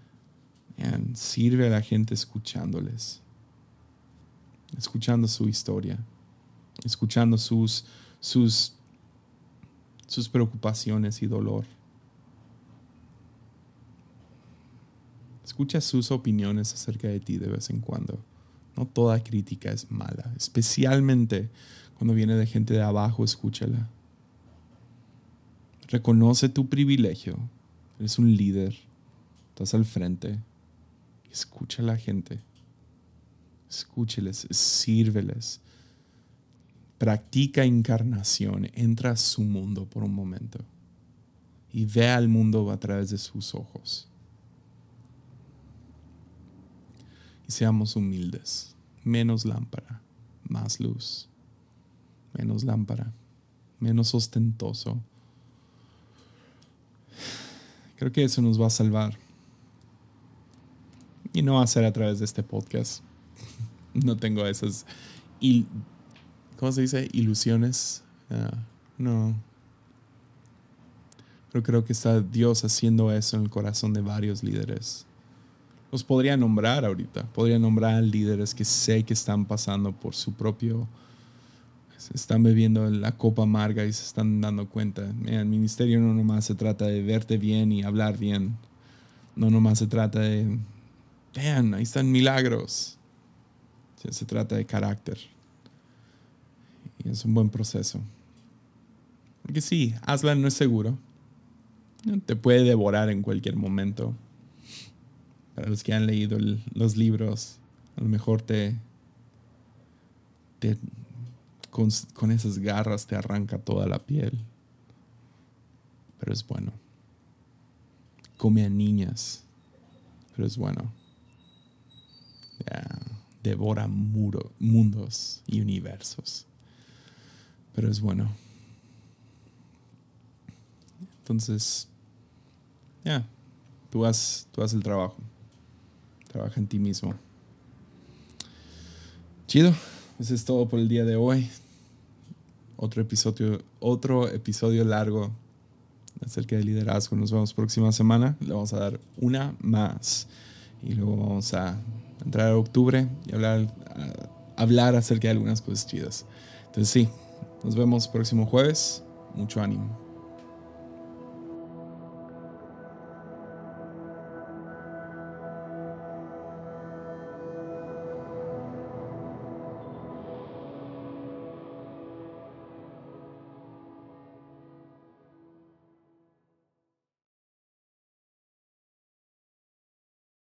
sirve a la gente escuchándoles, escuchando su historia, escuchando sus, sus, sus preocupaciones y dolor. Escucha sus opiniones acerca de ti de vez en cuando. No toda crítica es mala, especialmente cuando viene de gente de abajo, escúchala. Reconoce tu privilegio. Eres un líder. Estás al frente. Escucha a la gente. Escúcheles, sírveles. Practica encarnación. Entra a su mundo por un momento. Y ve al mundo a través de sus ojos. Y seamos humildes. Menos lámpara, más luz. Menos lámpara, menos ostentoso Creo que eso nos va a salvar. Y no va a ser a través de este podcast. No tengo esas. ¿Cómo se dice? Ilusiones. Ah, no. Pero creo que está Dios haciendo eso en el corazón de varios líderes. Los podría nombrar ahorita. Podría nombrar líderes que sé que están pasando por su propio se están bebiendo la copa amarga y se están dando cuenta. el ministerio no nomás se trata de verte bien y hablar bien. No nomás se trata de, vean, ahí están milagros. Se trata de carácter. Y es un buen proceso. Porque sí, Aslan no es seguro. Te puede devorar en cualquier momento. Para los que han leído los libros, a lo mejor te, te con, esas garras te arranca toda la piel. Pero es bueno. Come a niñas. Pero es bueno. Devora mundos y universos. Pero es bueno. Entonces, ya, tú, haz, tú haz el trabajo. Trabaja en ti mismo. Chido. Eso es todo por el día de hoy. Otro episodio, otro episodio largo acerca de liderazgo. Nos vemos próxima semana. Le vamos a dar una más. Y luego vamos a entrar a octubre y hablar, hablar acerca de algunas cosas chidas. Entonces sí, nos vemos próximo jueves. Mucho ánimo.